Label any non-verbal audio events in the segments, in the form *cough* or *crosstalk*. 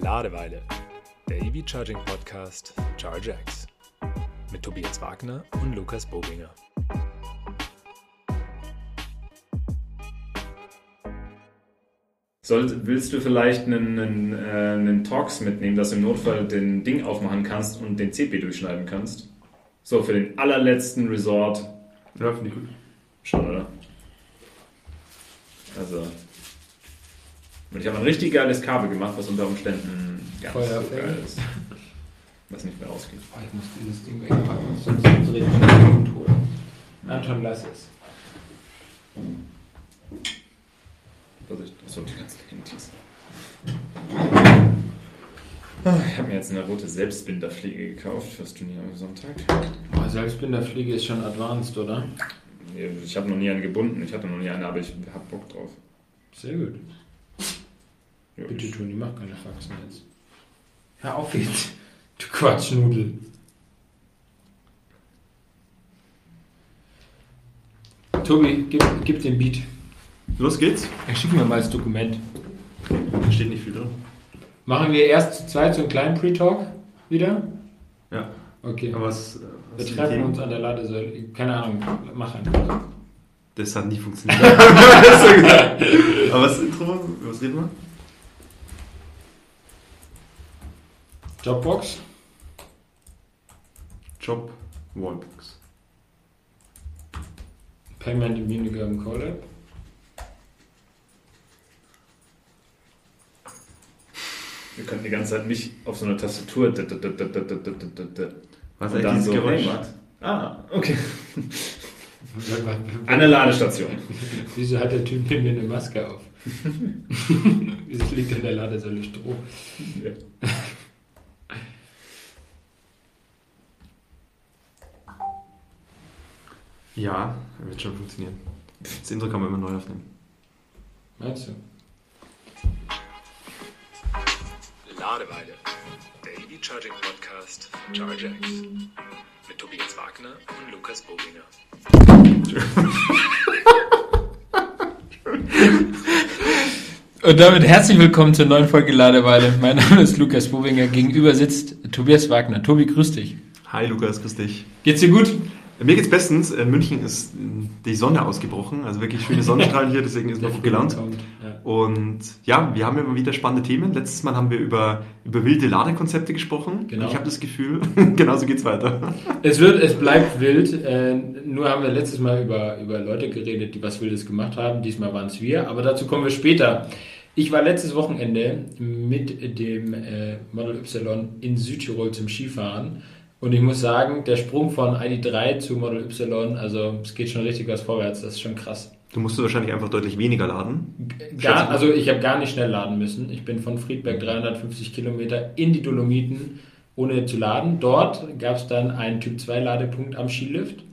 Ladeweile, der EV Charging Podcast von ChargeX mit Tobias Wagner und Lukas Bobinger. Soll, willst du vielleicht einen, einen, äh, einen Talks mitnehmen, dass du im Notfall den Ding aufmachen kannst und den CP durchschneiden kannst? So, für den allerletzten Resort. Ja, finde ich gut. Schon, oder? Also. Und ich habe ein richtig geiles Kabel gemacht, was unter Umständen ganz Feuer so geil ist. Was nicht mehr ausgeht. Oh, ich muss dieses Ding wegpacken, sonst ich mich und holen. Anton, lass es. Vorsicht, achso, die ganzen Handys. Ah, Ich habe mir jetzt eine rote Selbstbinderpflege gekauft fürs Turnier am Sonntag. Oh, Selbstbinderpflege ist schon advanced, oder? Ich habe noch nie einen gebunden, ich hatte noch nie eine, aber ich hab Bock drauf. Sehr gut. Ja, Bitte, ich- Toni, mach keine Faxen jetzt. Hör auf jetzt. Du Quatschnudel. Tobi, gib, gib den Beat. Los geht's. Schick mir mal das Dokument. Da steht nicht viel drin. Machen wir erst zu zweit so einen kleinen Pre-Talk wieder? Ja. Okay. Aber was, äh, wir was die treffen uns an der Ladesäule. Keine Ahnung, mach einfach. Das hat nie funktioniert. *laughs* Aber was ist das Intro? Was reden wir? Jobbox. Job Wallbox. Payment weniger im Collab. Wir könnten die ganze Zeit mich auf so einer Tastatur. Was und dann so Geräusch? Macht. Ah, okay. An der Ladestation. Wieso hat der Typ neben mir eine Maske auf? Wieso liegt in der Ladesäule Stroh? Ja. Ja, wird schon funktionieren. Das Intro kann man immer neu aufnehmen. Meinst du? Ladeweile, der EV Charging Podcast von ChargeX mit Tobias Wagner und Lukas Bobinger. Und damit herzlich willkommen zur neuen Folge Ladeweile. Mein Name ist Lukas Bowinger. Gegenüber sitzt Tobias Wagner. Tobi, grüß dich. Hi Lukas, grüß dich. Geht's dir gut? Mir geht's bestens. In München ist äh, die Sonne ausgebrochen. Also wirklich schöne *laughs* Sonnenstrahlen hier, deswegen ist man gut gelaunt. Ja. Und ja, wir haben immer wieder spannende Themen. Letztes Mal haben wir über, über wilde Ladekonzepte gesprochen. Genau. Ich habe das Gefühl, *laughs* genauso geht's weiter. Es wird, es bleibt wild. Äh, nur haben wir letztes Mal über, über Leute geredet, die was Wildes gemacht haben. Diesmal waren es wir, aber dazu kommen wir später. Ich war letztes Wochenende mit dem äh, Model Y in Südtirol zum Skifahren. Und ich muss sagen, der Sprung von ID3 zu Model Y, also es geht schon richtig was vorwärts, das ist schon krass. Du musst wahrscheinlich einfach deutlich weniger laden. Gar, also ich habe gar nicht schnell laden müssen. Ich bin von Friedberg 350 Kilometer in die Dolomiten, ohne zu laden. Dort gab es dann einen Typ 2 Ladepunkt am Skilift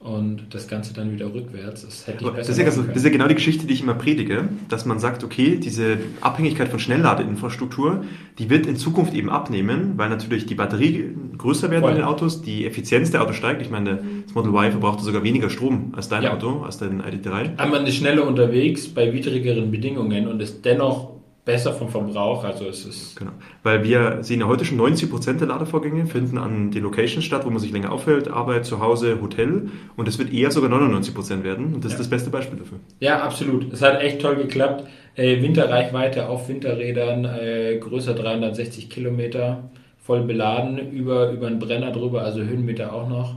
und das Ganze dann wieder rückwärts. Das hätte ich Das ist, ja, das ist ja genau die Geschichte, die ich immer predige, dass man sagt, okay, diese Abhängigkeit von Schnellladeinfrastruktur, die wird in Zukunft eben abnehmen, weil natürlich die Batterie größer werden Voll. in den Autos, die Effizienz der Autos steigt. Ich meine, das Model Y verbraucht sogar weniger Strom als dein Ja. Auto, als dein ID3. Aber man ist schneller unterwegs bei widrigeren Bedingungen und ist dennoch besser vom Verbrauch. Also es ist Genau. Weil wir sehen ja heute schon 90% der Ladevorgänge finden an den Locations statt, wo man sich länger aufhält, Arbeit, zu Hause, Hotel. Und es wird eher sogar 99% werden. Und das Ja. ist das beste Beispiel dafür. Ja, absolut. Es hat echt toll geklappt. Äh, Winterreichweite auf Winterrädern, äh, größer 360 Kilometer, voll beladen, über, über einen Brenner drüber, also Höhenmeter auch noch.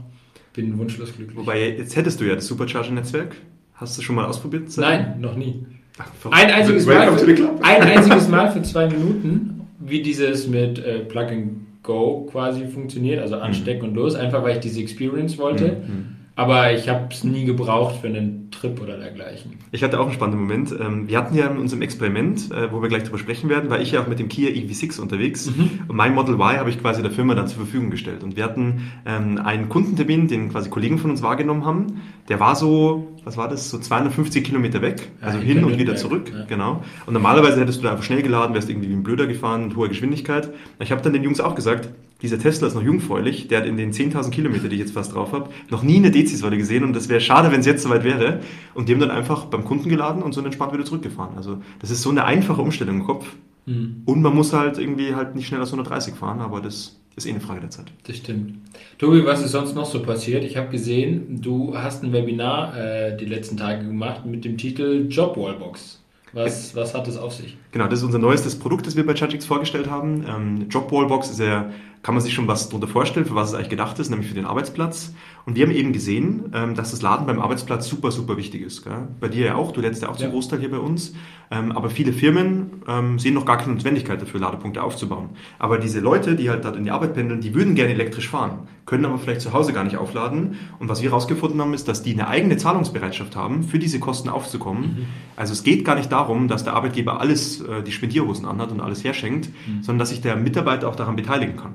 Bin wunschlos glücklich. Wobei, jetzt hättest du ja das Supercharger-Netzwerk. Hast du schon mal ausprobiert? Nein, noch nie. Ach. Ein einziges, Mal für, ein einziges Mal für zwei Minuten, wie dieses mit äh, Plug and Go quasi funktioniert, also anstecken und los, einfach weil ich diese Experience wollte. Mhm. Aber ich habe es nie gebraucht für einen Trip oder dergleichen. Ich hatte auch einen spannenden Moment. Ähm, Wir hatten ja in unserem Experiment, äh, wo wir gleich drüber sprechen werden, war ich ja auch mit dem Kia EV6 unterwegs. Und mein Model Y habe ich quasi der Firma dann zur Verfügung gestellt. Und wir hatten ähm, einen Kundentermin, den quasi Kollegen von uns wahrgenommen haben. Der war so, was war das, so 250 Kilometer weg. Ja, Also hin und wieder Nürnberg, zurück. ja. Genau. Und normalerweise hättest du da einfach schnell geladen, wärst irgendwie wie ein Blöder gefahren mit hoher Geschwindigkeit. Ich habe dann den Jungs auch gesagt, dieser Tesla ist noch jungfräulich, der hat in den 10.000 Kilometer, die ich jetzt fast drauf habe, noch nie eine Dezi-Säule gesehen und das wäre schade, wenn es jetzt soweit wäre. Und die haben dann einfach beim Kunden geladen und so entspannt wieder zurückgefahren. Also das ist so eine einfache Umstellung im Kopf. Mhm. Und man muss halt irgendwie halt nicht schneller als 130 fahren, aber das ist eh eine Frage der Zeit. Das stimmt. Tobi, was ist sonst noch so passiert? Ich habe gesehen, du hast ein Webinar äh, die letzten Tage gemacht mit dem Titel Job Wallbox. Was, was hat das auf sich? Genau, das ist unser neuestes Produkt, das wir bei ChatX vorgestellt haben. Ähm, Job Wallbox ist ja, kann man sich schon was darunter vorstellen, für was es eigentlich gedacht ist, nämlich für den Arbeitsplatz. Und wir haben eben gesehen, ähm, dass das Laden beim Arbeitsplatz super, super wichtig ist. Gell? Bei dir ja auch, du lädst ja auch zum ja. Großteil hier bei uns. Ähm, aber viele Firmen ähm, sehen noch gar keine Notwendigkeit dafür, Ladepunkte aufzubauen. Aber diese Leute, die halt dort in die Arbeit pendeln, die würden gerne elektrisch fahren, können aber vielleicht zu Hause gar nicht aufladen. Und was wir herausgefunden haben, ist, dass die eine eigene Zahlungsbereitschaft haben, für diese Kosten aufzukommen. Mhm. Also es geht gar nicht darum, dass der Arbeitgeber alles, äh, die Spendierhosen anhat und alles herschenkt, mhm. sondern dass sich der Mitarbeiter auch daran beteiligen kann.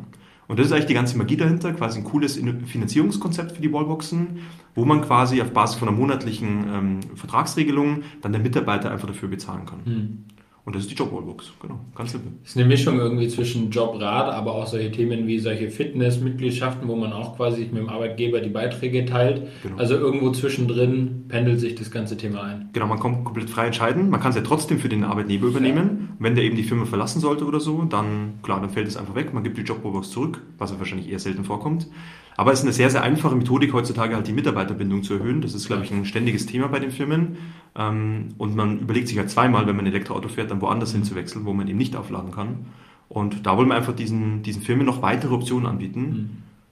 Und das ist eigentlich die ganze Magie dahinter, quasi ein cooles Finanzierungskonzept für die Wallboxen, wo man quasi auf Basis von einer monatlichen ähm, Vertragsregelung dann der Mitarbeiter einfach dafür bezahlen kann. Mhm. Und das ist die Job-Wallbox, genau, ganz simpel. Das ist eine Mischung irgendwie zwischen Jobrat, aber auch solche Themen wie solche Fitness-Mitgliedschaften, wo man auch quasi mit dem Arbeitgeber die Beiträge teilt. Genau. Also irgendwo zwischendrin pendelt sich das ganze Thema ein. Genau, man kann komplett frei entscheiden. Man kann es ja trotzdem für den Arbeitnehmer übernehmen. Ja. Wenn der eben die Firma verlassen sollte oder so, dann klar, dann fällt es einfach weg. Man gibt die Job-Wallbox zurück, was ja wahrscheinlich eher selten vorkommt. Aber es ist eine sehr, sehr einfache Methodik heutzutage, halt die Mitarbeiterbindung zu erhöhen. Das ist, glaube ich, ein ständiges Thema bei den Firmen. Ähm, und man überlegt sich halt zweimal, wenn man ein Elektroauto fährt, dann woanders hin zu wechseln, wo man eben nicht aufladen kann. Und da wollen wir einfach diesen, diesen Firmen noch weitere Optionen anbieten. Mhm.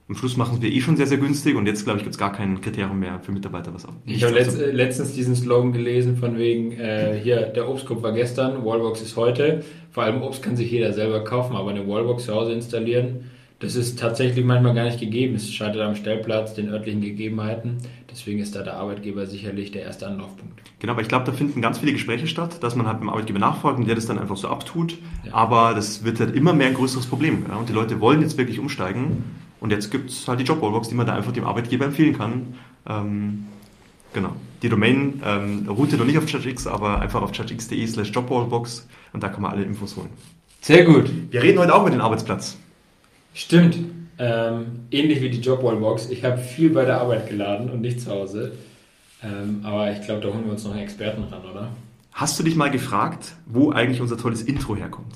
Am Schluss machen wir eh schon sehr, sehr günstig und jetzt, glaube ich, gibt es gar kein Kriterium mehr für Mitarbeiter, was auch. Ich habe letzt, letztens diesen Slogan gelesen von wegen, äh, hier, der Obstkorb war gestern, Wallbox ist heute. Vor allem Obst kann sich jeder selber kaufen, aber eine Wallbox zu Hause installieren, das ist tatsächlich manchmal gar nicht gegeben. Es scheitert am Stellplatz, den örtlichen Gegebenheiten. Deswegen ist da der Arbeitgeber sicherlich der erste Anlaufpunkt. Genau, aber ich glaube, da finden ganz viele Gespräche statt, dass man halt beim Arbeitgeber nachfragt und der das dann einfach so abtut. Ja. Aber das wird halt immer mehr ein größeres Problem. Ja? Und die Leute wollen jetzt wirklich umsteigen. Und jetzt gibt es halt die Jobwallbox, die man da einfach dem Arbeitgeber empfehlen kann. Ähm, genau. Die Domain ähm, routet noch nicht auf ChargeX, aber einfach auf chargex.de slash Jobwallbox und da kann man alle Infos holen. Sehr gut. Wir reden heute auch über den Arbeitsplatz. Stimmt. Ähm, ähnlich wie die Jobwallbox. Ich habe viel bei der Arbeit geladen und nicht zu Hause. Ähm, aber ich glaube, da holen wir uns noch einen Experten ran, oder? Hast du dich mal gefragt, wo eigentlich unser tolles Intro herkommt?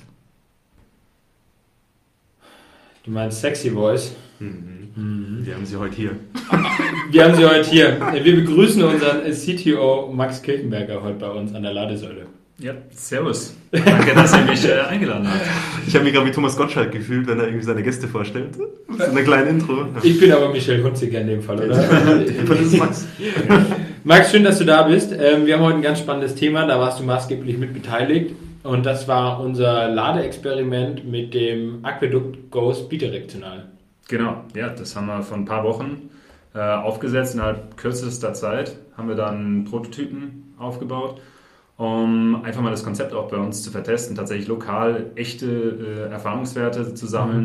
Du meinst Sexy Voice? Mhm. Mhm. Wir haben sie heute hier. *laughs* Wir haben sie heute hier. Wir begrüßen unseren CTO Max Kirchenberger heute bei uns an der Ladesäule. Ja, servus. Danke, dass ihr mich äh, eingeladen habt. Ich habe mich gerade wie Thomas Gottschalk gefühlt, wenn er irgendwie seine Gäste vorstellt. So eine kleine Intro. Ich bin aber Michel Hunziker in dem Fall, oder? das ist Max. Max, schön, dass du da bist. Ähm, wir haben heute ein ganz spannendes Thema, da warst du maßgeblich mit beteiligt. Und das war unser Ladeexperiment mit dem Aqueduct Ghost bidirektional. Genau, ja, das haben wir vor ein paar Wochen äh, aufgesetzt. Innerhalb kürzester Zeit haben wir dann Prototypen aufgebaut um einfach mal das Konzept auch bei uns zu vertesten, tatsächlich lokal echte äh, Erfahrungswerte zu sammeln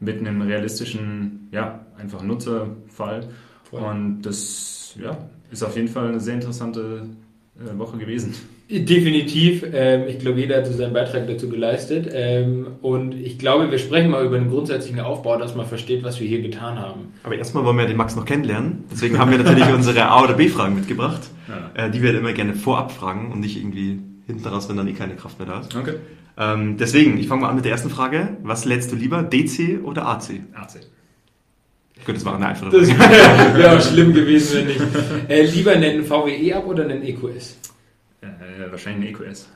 mhm. mit einem realistischen, ja, einfach Nutzerfall. Voll. Und das ja, ist auf jeden Fall eine sehr interessante äh, Woche gewesen. Definitiv. Ähm, ich glaube, jeder hat seinen Beitrag dazu geleistet. Ähm, und ich glaube, wir sprechen mal über den grundsätzlichen Aufbau, dass man versteht, was wir hier getan haben. Aber erstmal wollen wir den Max noch kennenlernen. Deswegen haben wir natürlich *laughs* unsere A- oder B-Fragen mitgebracht, ja. Äh, die wir immer gerne vorab fragen und nicht irgendwie hinten raus, wenn dann eh keine Kraft mehr da ist. Okay. Ähm, deswegen, ich fange mal an mit der ersten Frage. Was lädst du lieber, DC oder AC? AC. Gut, das war eine einfache Frage. Das *laughs* wäre auch schlimm gewesen, wenn nicht. Äh, lieber einen VWE ab oder einen EQS? Äh, wahrscheinlich ein EQS.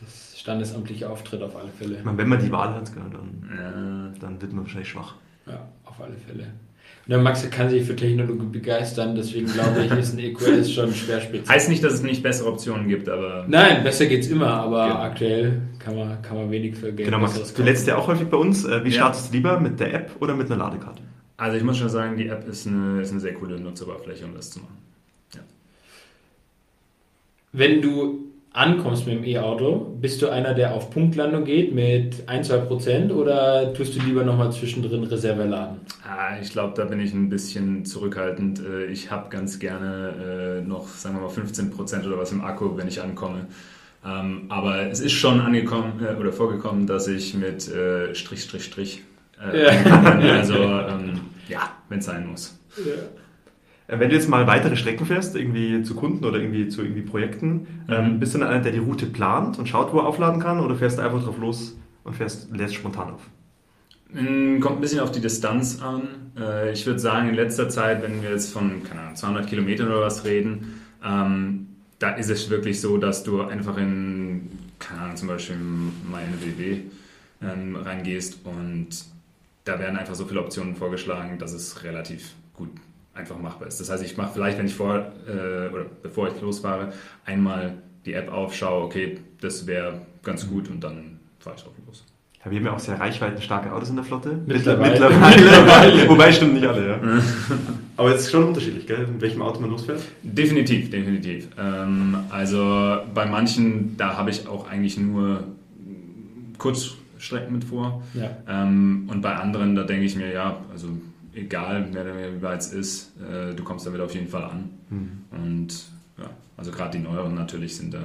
Das standesamtliche Auftritt auf alle Fälle. Ich meine, wenn man die Wahl hat, dann, äh, dann wird man wahrscheinlich schwach. Ja, auf alle Fälle. Und der Max kann sich für Technologie begeistern, deswegen glaube ich, ist ein EQS schon schwer speziell. Heißt nicht, dass es nicht bessere Optionen gibt, aber. Nein, besser geht es immer, aber genau. aktuell kann man, kann man wenig für Geld Genau, Max, du lädst ja auch häufig bei uns. Äh, wie ja. startest du lieber mit der App oder mit einer Ladekarte? Also ich muss schon sagen, die App ist eine, ist eine sehr coole Nutzeroberfläche, um das zu machen. Wenn du ankommst mit dem E-Auto, bist du einer, der auf Punktlandung geht mit 1-2% oder tust du lieber nochmal zwischendrin Reserve laden? Ah, ich glaube, da bin ich ein bisschen zurückhaltend. Äh, ich habe ganz gerne äh, noch, sagen wir mal, 15% oder was im Akku, wenn ich ankomme. Ähm, aber es ist schon angekommen äh, oder vorgekommen, dass ich mit Strich, Strich, Strich. Ja. *laughs* Also, ähm, ja, wenn es sein muss. Ja. Äh, wenn du jetzt mal weitere Strecken fährst, irgendwie zu Kunden oder irgendwie zu irgendwie Projekten, ähm, bist du dann einer, der die Route plant und schaut, wo er aufladen kann, oder fährst du einfach drauf los und fährst, lässt spontan auf? Mm, Kommt ein bisschen auf die Distanz an. Äh, Ich würde sagen, in letzter Zeit, wenn wir jetzt von keine Ahnung, 200 Kilometern oder was reden, ähm, da ist es wirklich so, dass du einfach in, keine Ahnung, zum Beispiel meine WW ähm, reingehst und da werden einfach so viele Optionen vorgeschlagen, dass es relativ gut einfach machbar ist. Das heißt, ich mache vielleicht, wenn ich vor äh, oder bevor ich losfahre, einmal die App auf, schaue, okay, das wäre ganz gut und dann fahre ich drauf los. Ja, wir haben ja auch sehr reichweitenstarke Autos in der Flotte. Mittlerweile. Mittlerweile. *laughs* Wobei stimmt nicht alle, ja. *laughs* Aber es ist schon unterschiedlich, gell? In welchem Auto man losfährt. Definitiv, definitiv. Ähm, also bei manchen, da habe ich auch eigentlich nur Kurzstrecken mit vor. Ja. Ähm, und bei anderen, da denke ich mir, ja, also egal, wer der wie weit es ist, äh, du kommst damit auf jeden Fall an. Und ja, also gerade die neueren natürlich sind da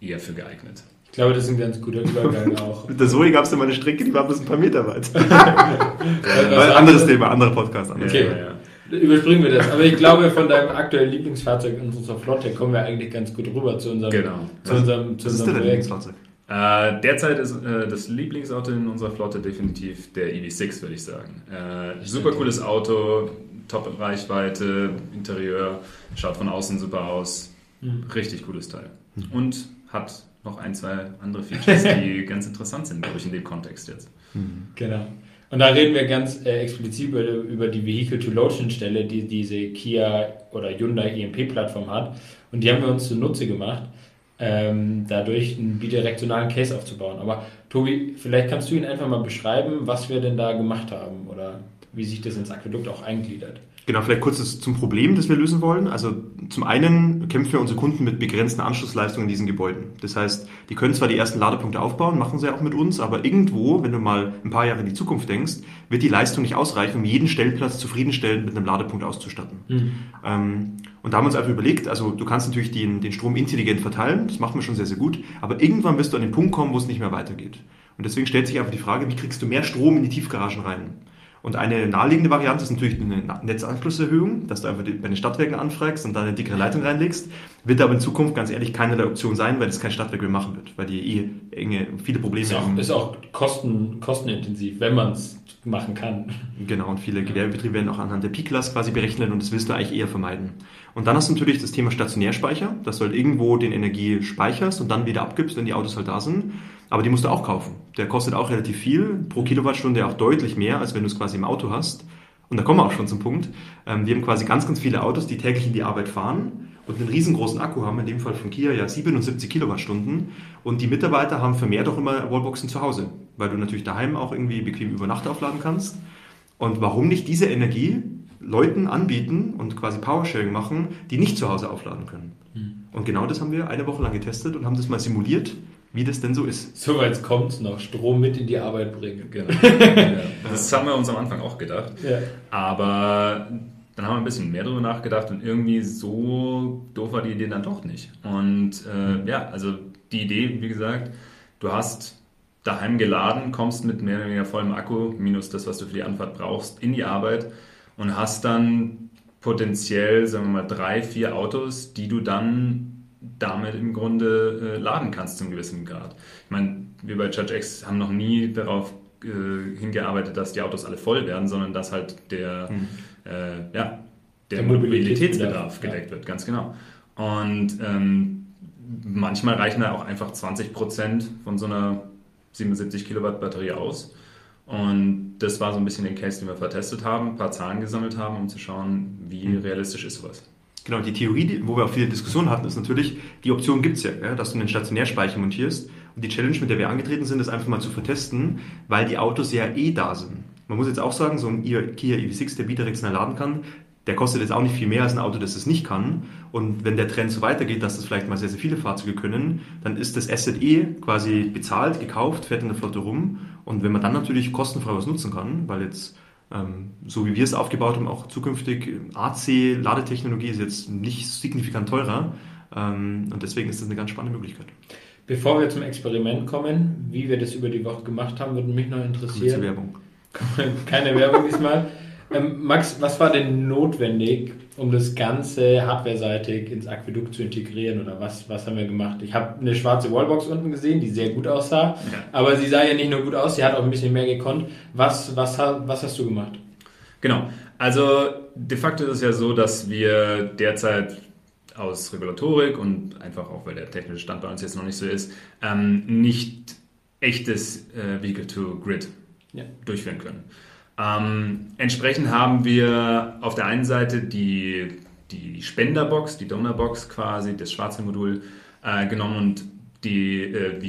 eher für geeignet. Ich glaube, das ist ein ganz guter Übergang *laughs* auch. Mit der Zoe gab es ja mal eine Strecke, die war bis ein paar Meter weit. *laughs* Weil, anderes Thema, anderer Podcast. Anderes Okay. Ja, ja. Überspringen wir das. Aber ich glaube, von deinem aktuellen Lieblingsfahrzeug in unserer Flotte kommen wir eigentlich ganz gut rüber zu unserem, Genau. zu unserem, zu Was ist unserem denn dein Projekt. Lieblingsfahrzeug? Äh, derzeit ist äh, das Lieblingsauto in unserer Flotte definitiv der EV6, würde ich sagen. Äh, super cooles Auto, top Reichweite, Interieur, schaut von außen super aus. Richtig cooles Teil. Und hat noch ein, zwei andere Features, *laughs* die ganz interessant sind, glaube ich, in dem Kontext jetzt. Genau. Und da reden wir ganz äh, explizit über, über die Vehicle-to-Load-Schnittstelle, die diese Kia oder Hyundai EMP-Plattform hat. Und die haben wir uns zunutze gemacht, ähm, dadurch einen bidirektionalen Case aufzubauen. Aber Tobi, vielleicht kannst du ihn einfach mal beschreiben, was wir denn da gemacht haben oder wie sich das ins Aquädukt auch eingliedert. Genau, vielleicht kurz zum Problem, das wir lösen wollen. Also zum einen kämpfen wir unsere Kunden mit begrenzten Anschlussleistungen in diesen Gebäuden. Das heißt, die können zwar die ersten Ladepunkte aufbauen, machen sie auch mit uns, aber irgendwo, wenn du mal ein paar Jahre in die Zukunft denkst, wird die Leistung nicht ausreichen, um jeden Stellplatz zufriedenstellend mit einem Ladepunkt auszustatten. Ähm, und da haben wir uns einfach überlegt, also du kannst natürlich den, den Strom intelligent verteilen, das machen wir schon sehr, sehr gut, aber irgendwann wirst du an den Punkt kommen, wo es nicht mehr weitergeht. Und deswegen stellt sich einfach die Frage, wie kriegst du mehr Strom in die Tiefgaragen rein? Und eine naheliegende Variante ist natürlich eine Netzanschlusserhöhung, dass du einfach bei den Stadtwerken anfragst und da eine dickere Leitung reinlegst. Wird aber in Zukunft ganz ehrlich keine der Option sein, weil das kein Stadtwerk mehr machen wird, weil die eh enge, viele Probleme Ist auch, haben. ist auch kosten, kostenintensiv, wenn man es machen kann. Genau, und viele Gewerbebetriebe werden auch anhand der P-Class quasi berechnet und das willst du eigentlich eher vermeiden. Und dann hast du natürlich das Thema Stationärspeicher, dass du halt irgendwo den Energie speicherst und dann wieder abgibst, wenn die Autos halt da sind. Aber die musst du auch kaufen. Der kostet auch relativ viel, pro Kilowattstunde auch deutlich mehr, als wenn du es quasi im Auto hast. Und da kommen wir auch schon zum Punkt. Ähm, Wir haben quasi ganz, ganz viele Autos, die täglich in die Arbeit fahren und einen riesengroßen Akku haben, in dem Fall von Kia ja 77 Kilowattstunden. Und die Mitarbeiter haben vermehrt auch immer Wallboxen zu Hause, weil du natürlich daheim auch irgendwie bequem über Nacht aufladen kannst. Und warum nicht diese Energie Leuten anbieten und quasi Powersharing machen, die nicht zu Hause aufladen können? Und genau das haben wir eine Woche lang getestet und haben das mal simuliert, wie das denn so ist. Soweit kommt es noch, Strom mit in die Arbeit bringen. Genau. *laughs* Das haben wir uns am Anfang auch gedacht. Ja. Aber dann haben wir ein bisschen mehr darüber nachgedacht und irgendwie so doof war die Idee dann doch nicht. Und äh, ja, also die Idee, wie gesagt, du hast daheim geladen, kommst mit mehr oder weniger vollem Akku, minus das, was du für die Anfahrt brauchst, in die Arbeit und hast dann potenziell, sagen wir mal, drei, vier Autos, die du dann damit im Grunde äh, laden kannst zum gewissen Grad. Ich meine, wir bei ChargeX haben noch nie darauf äh, hingearbeitet, dass die Autos alle voll werden, sondern dass halt der, äh, ja, der, Der Mobilitätsbedarf Mobilitätsbedarf, gedeckt wird, ganz genau. Und ähm, manchmal reichen da auch einfach 20 Prozent von so einer 77 Kilowatt Batterie aus. Und das war so ein bisschen den Case, den wir vertestet haben, ein paar Zahlen gesammelt haben, um zu schauen, wie realistisch ist sowas. Genau, die Theorie, wo wir auch viele Diskussionen hatten, ist natürlich, die Option gibt's ja, ja, dass du einen Stationärspeicher montierst. Und die Challenge, mit der wir angetreten sind, ist einfach mal zu vertesten, weil die Autos ja eh da sind. Man muss jetzt auch sagen, so ein Kia EV6, der bidirektional laden kann, der kostet jetzt auch nicht viel mehr als ein Auto, das es nicht kann. Und wenn der Trend so weitergeht, dass das vielleicht mal sehr, sehr viele Fahrzeuge können, dann ist das Asset eh quasi bezahlt, gekauft, fährt in der Flotte rum. Und wenn man dann natürlich kostenfrei was nutzen kann, weil jetzt ähm, so wie wir es aufgebaut haben, auch zukünftig AC-Ladetechnologie ist jetzt nicht signifikant teurer. Ähm, und deswegen ist das eine ganz spannende Möglichkeit. Bevor wir zum Experiment kommen, wie wir das über die Woche gemacht haben, würde mich noch interessieren. Werbung. *laughs* Keine Werbung diesmal. Ähm, Max, was war denn notwendig, um das Ganze hardware-seitig ins Aquädukt zu integrieren? Oder was, was haben wir gemacht? Ich habe eine schwarze Wallbox unten gesehen, die sehr gut aussah. Ja. Aber sie sah ja nicht nur gut aus, sie hat auch ein bisschen mehr gekonnt. Was, was, was hast du gemacht? Genau. Also de facto ist es ja so, dass wir derzeit aus Regulatorik und einfach auch, weil der technische Stand bei uns jetzt noch nicht so ist, ähm, nicht echtes äh, Vehicle-to-Grid ja. durchführen können. Ähm, entsprechend haben wir auf der einen Seite die, die Spenderbox, die Donorbox quasi, das schwarze Modul äh, genommen und die äh,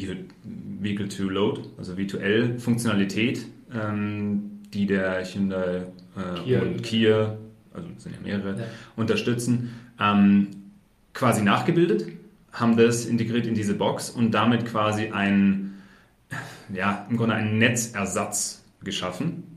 Vehicle-to-Load, also V2L-Funktionalität, ähm, die der Hyundai äh, Kia. und Kia, also sind ja mehrere, ja. unterstützen, ähm, quasi nachgebildet, haben das integriert in diese Box und damit quasi ein, ja, im Grunde einen Netzersatz geschaffen.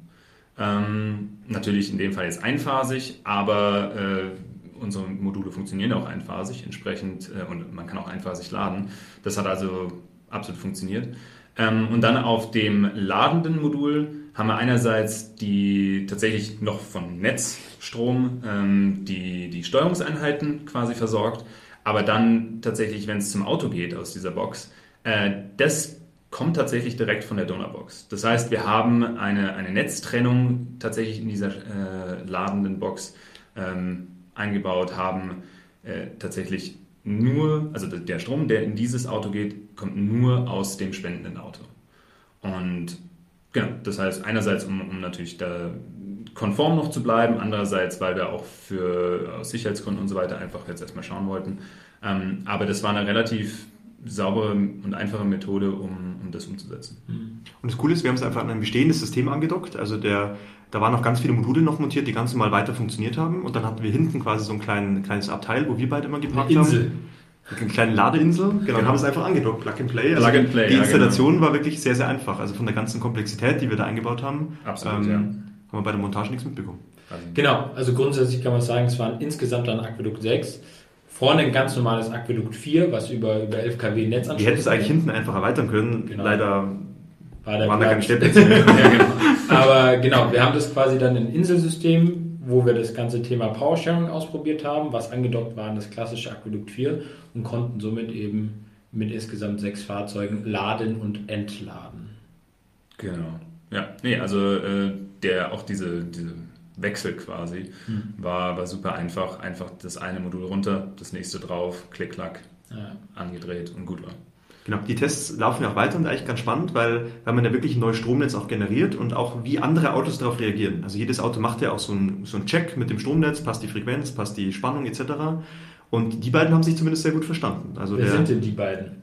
Ähm, natürlich in dem Fall jetzt einphasig, aber äh, unsere Module funktionieren auch einphasig entsprechend äh, und man kann auch einphasig laden. Das hat also absolut funktioniert. Ähm, und dann auf dem ladenden Modul haben wir einerseits die tatsächlich noch von Netzstrom ähm, die, die Steuerungseinheiten quasi versorgt, aber dann tatsächlich, wenn es zum Auto geht aus dieser Box, äh, das kommt tatsächlich direkt von der Donnerbox. Das heißt, wir haben eine, eine Netztrennung tatsächlich in dieser äh, ladenden Box ähm, eingebaut, haben äh, tatsächlich nur, also der Strom, der in dieses Auto geht, kommt nur aus dem spendenden Auto. Und Genau, das heißt einerseits, um, um natürlich da konform noch zu bleiben, andererseits, weil wir auch für aus Sicherheitsgründen und so weiter einfach jetzt erstmal schauen wollten. Ähm, aber das war eine relativ saubere und einfache Methode, um, um das umzusetzen. Mhm. Und das Coole ist, wir haben es einfach an ein bestehendes System angedockt. Also der, da waren noch ganz viele Module noch montiert, die ganz normal weiter funktioniert haben. Und dann hatten wir hinten quasi so ein klein, kleines Abteil, wo wir beide immer geparkt eine Insel. haben. Eine kleine Ladeinsel, genau, genau. und haben es einfach angedockt, Plug and Play. Also Plug and Play. Die Installation ja, genau. war wirklich sehr, sehr einfach. Also von der ganzen Komplexität, die wir da eingebaut haben, Absolut, ähm, ja. haben wir bei der Montage nichts mitbekommen. Genau, also grundsätzlich kann man sagen, es waren insgesamt dann Aquädukt 6. Vorne ein ganz normales Aquädukt 4, was über, über 11 kW Netz Die hätten es eigentlich hinten einfach erweitern können. Genau. Leider war waren da keine Stellplätze mehr. *laughs* ja, genau. Aber genau, wir haben das quasi dann in Inselsystem wo wir das ganze Thema Powersharing ausprobiert haben. Was angedockt war an das klassische Aquädukt 4 und konnten somit eben mit insgesamt sechs Fahrzeugen laden und entladen. Genau. Ja, nee, also äh, der auch diese, diese Wechsel quasi hm. war, war super einfach. Einfach das eine Modul runter, das nächste drauf, klick, klack, ja. angedreht und gut war. Genau, die Tests laufen ja auch weiter und eigentlich ganz spannend, weil, weil man ja wirklich ein neues Stromnetz auch generiert und auch wie andere Autos darauf reagieren. Also jedes Auto macht ja auch so einen so Check mit dem Stromnetz, passt die Frequenz, passt die Spannung etc. Und die beiden haben sich zumindest sehr gut verstanden. Also Wer der, sind denn die beiden?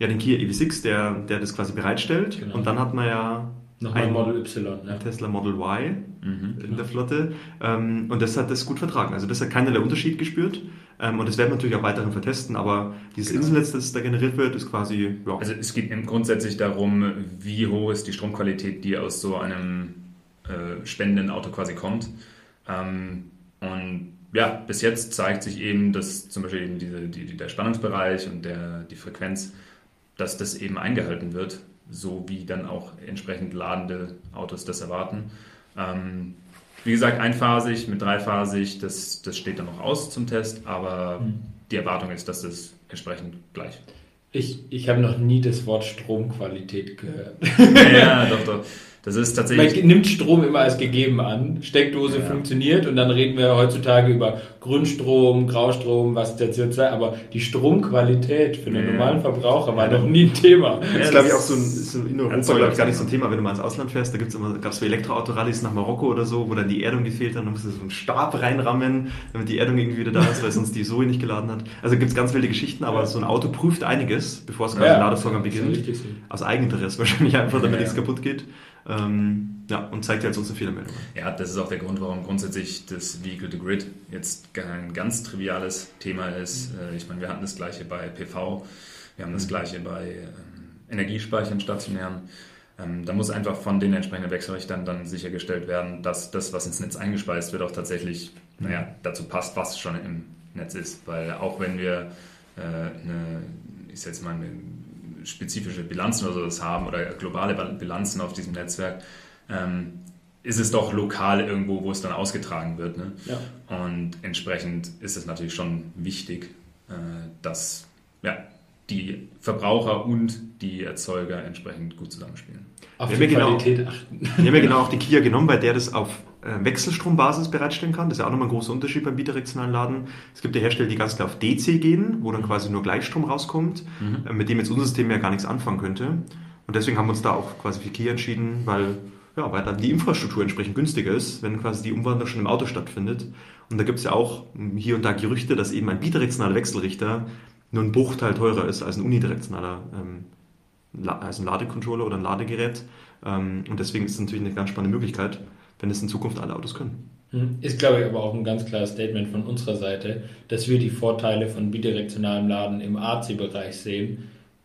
Ja, den Kia EV6, der, der das quasi bereitstellt. Genau. Und dann hat man ja Nochmal ein Model Y. Ja. Tesla Model Y mhm, in der Flotte. Ähm, und das hat das gut vertragen. Also das hat keinerlei Unterschied gespürt. Ähm, und das werden wir natürlich auch weiterhin vertesten. Aber dieses genau. Insellnetz, das da generiert wird, ist quasi... Ja. Also es geht grundsätzlich darum, wie hoch ist die Stromqualität, die aus so einem äh, spendenden Auto quasi kommt. Ähm, und ja, bis jetzt zeigt sich eben, dass zum Beispiel eben diese, die, der Spannungsbereich und der, die Frequenz, dass das eben eingehalten wird so wie dann auch entsprechend ladende Autos das erwarten. Ähm, wie gesagt, einphasig mit dreiphasig, das, das steht dann noch aus zum Test, aber mhm. die Erwartung ist, dass das entsprechend gleich. Ich, ich habe noch nie das Wort Stromqualität gehört. ja, doch, doch. *laughs* Das ist tatsächlich. Man nimmt Strom immer als gegeben an. Steckdose ja. funktioniert und dann reden wir heutzutage über Grünstrom, Graustrom, was der CO2, aber die Stromqualität für den ja. normalen Verbraucher war ja. noch nie ein Thema. Das ist, glaube ich, auch so, ein, so in Europa, glaube ich, gar nicht so ein Thema, wenn du mal ins Ausland fährst. Da gibt's immer, gab es so Elektroautorallies nach Marokko oder so, wo dann die Erdung gefehlt hat, dann musst du so einen Stab reinrammen, damit die Erdung irgendwie wieder da ist, weil sonst die Zoe nicht geladen hat. Also gibt es ganz wilde Geschichten, aber so ein Auto prüft einiges, bevor es quasi ja, Ladevorgang beginnt. Aus Eigeninteresse *laughs* wahrscheinlich einfach, damit nichts kaputt geht. Ähm, ja, und zeigt jetzt unsere Fehlermeldungen. Ja, das ist auch der Grund, warum grundsätzlich das Vehicle to Grid jetzt kein ganz triviales Thema ist. Mhm. Ich meine, wir hatten das gleiche bei PV, wir haben das mhm. gleiche bei ähm, Energiespeichern stationären. Ähm, da muss einfach von den entsprechenden Wechselrichtern dann sichergestellt werden, dass das, was ins Netz eingespeist wird, auch tatsächlich mhm. naja, dazu passt, was schon im Netz ist. Weil auch wenn wir äh, eine, ich sag jetzt mal, eine spezifische Bilanzen oder sowas haben oder globale Bilanzen auf diesem Netzwerk, ähm, ist es doch lokal irgendwo, wo es dann ausgetragen wird. Ne? Ja. Und entsprechend ist es natürlich schon wichtig, äh, dass ja, die Verbraucher und die Erzeuger entsprechend gut zusammenspielen. Auf Ja, die wir genau- Qualität achten. Wir haben ja genau auch die Kia genommen, bei der das auf Wechselstrombasis bereitstellen kann. Das ist ja auch nochmal ein großer Unterschied beim bidirektionalen Laden. Es gibt ja Hersteller, die ganz klar auf DC gehen, wo dann quasi nur Gleichstrom rauskommt, äh, mit dem jetzt unser System ja gar nichts anfangen könnte. Und deswegen haben wir uns da auch quasi für Kia entschieden, weil, ja, weil dann die Infrastruktur entsprechend günstiger ist, wenn quasi die Umwandlung schon im Auto stattfindet. Und da gibt es ja auch ähm, hier und da Gerüchte, dass eben ein bidirektionaler Wechselrichter nur ein Bruchteil teurer ist als ein unidirektionaler ähm, also ein Ladecontroller oder ein Ladegerät. Ähm, Und deswegen ist es natürlich eine ganz spannende Möglichkeit, wenn es in Zukunft alle Autos können. Hm. Ist, glaube ich, aber auch ein ganz klares Statement von unserer Seite, dass wir die Vorteile von bidirektionalem Laden im AC-Bereich sehen.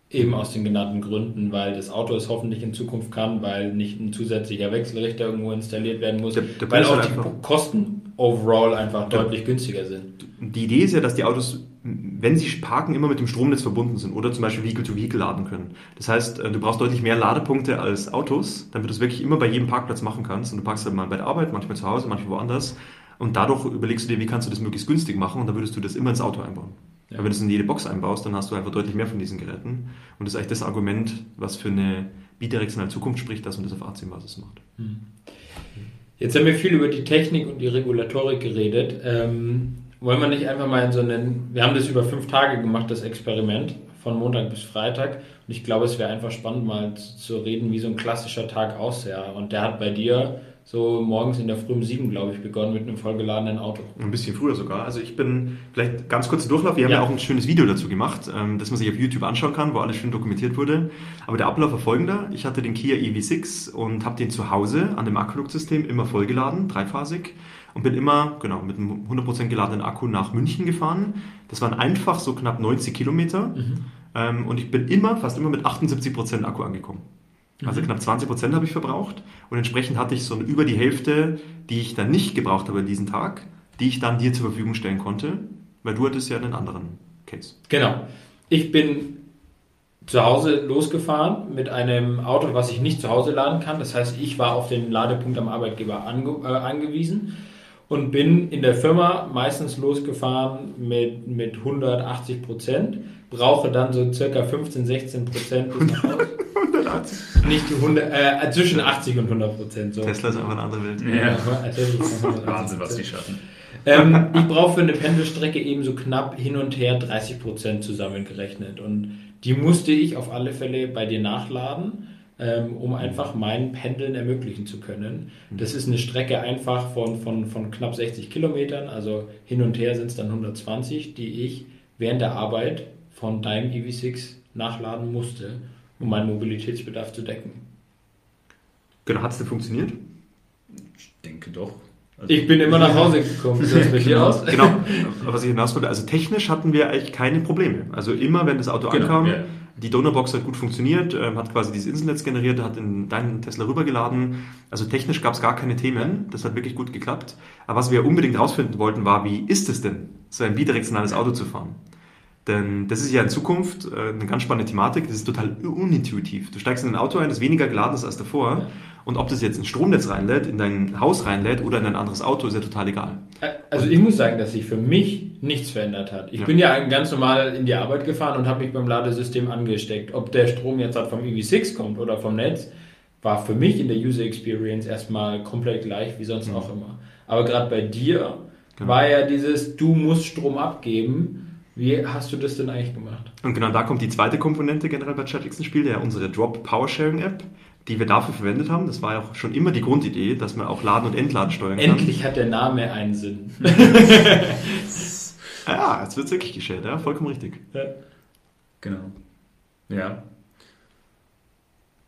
Eben aus den genannten Gründen, weil das Auto es hoffentlich in Zukunft kann, weil nicht ein zusätzlicher Wechselrichter irgendwo installiert werden muss, Der- der weil auch die Kosten overall einfach deutlich günstiger sind. Die Idee ist ja, dass die Autos, wenn sie parken, immer mit dem Stromnetz verbunden sind oder zum Beispiel Vehicle-to-Vehicle laden können. Das heißt, äh, du brauchst deutlich mehr Ladepunkte als Autos, damit du es wirklich immer bei jedem Parkplatz machen kannst. Und du parkst halt mal bei der Arbeit, manchmal zu Hause, manchmal woanders. Und dadurch überlegst du dir, wie kannst du das möglichst günstig machen und dann würdest du das immer ins Auto einbauen. Ja. Aber wenn du es in jede Box einbaust, dann hast du einfach deutlich mehr von diesen Geräten. Und das ist eigentlich das Argument, was für eine bidirektionale Zukunft spricht, dass man das auf AC-Basis macht. Jetzt haben wir viel über die Technik und die Regulatorik geredet. Ähm, wollen wir nicht einfach mal in so einen, wir haben das über fünf Tage gemacht, das Experiment, von Montag bis Freitag. Und ich glaube, es wäre einfach spannend, mal zu, reden, wie so ein klassischer Tag aussah. Und der hat bei dir so morgens in der Früh um sieben, glaube ich, begonnen mit einem vollgeladenen Auto. Ein bisschen früher sogar. Also ich bin vielleicht ganz kurz Durchlauf. Wir haben Ja. ja, auch ein schönes Video dazu gemacht, ähm, das man sich auf YouTube anschauen kann, wo alles schön dokumentiert wurde. Aber der Ablauf war folgender. Ich hatte den Kia EV6 und habe den zu Hause an dem Akkuluk-System immer vollgeladen, dreiphasig. Und bin immer, genau, mit einem 100% geladenen Akku nach München gefahren. Das waren einfach so knapp 90 Kilometer. Ähm, und ich bin immer, fast immer mit 78% Akku angekommen. Also knapp 20% habe ich verbraucht. Und entsprechend hatte ich so über die Hälfte, die ich dann nicht gebraucht habe an diesem Tag, die ich dann dir zur Verfügung stellen konnte, weil du hattest ja einen anderen Case. Genau. Ich bin zu Hause losgefahren mit einem Auto, was ich nicht zu Hause laden kann. Das heißt, ich war auf den Ladepunkt am Arbeitgeber ange äh, angewiesen und bin in der Firma meistens losgefahren mit, mit 180 Prozent, brauche dann so circa 15, 16 Prozent bis nach Hause. 180. Nicht die 100, äh, zwischen 80 und 100 Prozent. So. Tesla ist einfach eine andere Welt. Ja. 180%. Wahnsinn, was die schaffen. Ähm, ich brauche für eine Pendelstrecke eben so knapp hin und her 30 Prozent zusammengerechnet. Und die musste ich auf alle Fälle bei dir nachladen, ähm, um einfach mein Pendeln ermöglichen zu können. Das ist eine Strecke einfach von, von, von knapp 60 Kilometern, also hin und her sind es dann 120, die ich während der Arbeit von deinem EV6 nachladen musste, um meinen Mobilitätsbedarf zu decken. Genau, hat es denn funktioniert? Ich denke doch. Also, Ich bin immer nach *laughs* Hause gekommen. Wie sah das dir aus? Genau, *laughs* was ich hinaus wollte, also technisch hatten wir eigentlich keine Probleme. Also immer, wenn das Auto Genau, ankam, ja. Die Donnerbox hat gut funktioniert, ähm, hat quasi dieses Insernetz generiert, hat in deinen Tesla rübergeladen. Also technisch gab es gar keine Themen, das hat wirklich gut geklappt. Aber was wir unbedingt rausfinden wollten, war, wie ist es denn, so ein bidirektionales Auto zu fahren? Denn das ist ja in Zukunft äh, eine ganz spannende Thematik, das ist total unintuitiv. Du steigst in ein Auto ein, das weniger geladen ist als davor. Und ob das jetzt ins Stromnetz reinlädt, in dein Haus reinlädt oder in ein anderes Auto, ist ja total egal. Also ich muss sagen, dass sich für mich nichts verändert hat. Ich Ja. bin ja ganz normal in die Arbeit gefahren und habe mich beim Ladesystem angesteckt. Ob der Strom jetzt halt vom EV6 kommt oder vom Netz, war für mich in der User Experience erstmal komplett gleich wie sonst auch immer. Aber gerade bei dir Genau. war ja dieses, du musst Strom abgeben. Wie hast du das denn eigentlich gemacht? Und genau da kommt die zweite Komponente generell bei ChatX ins Spiel, ja unsere Drop Power Sharing App, die wir dafür verwendet haben. Das war ja auch schon immer die Grundidee, dass man auch Laden und Entladen steuern kann. Endlich hat der Name einen Sinn. *laughs* Ja, jetzt wird es wirklich gestellt, ja, vollkommen richtig. Genau. Ja.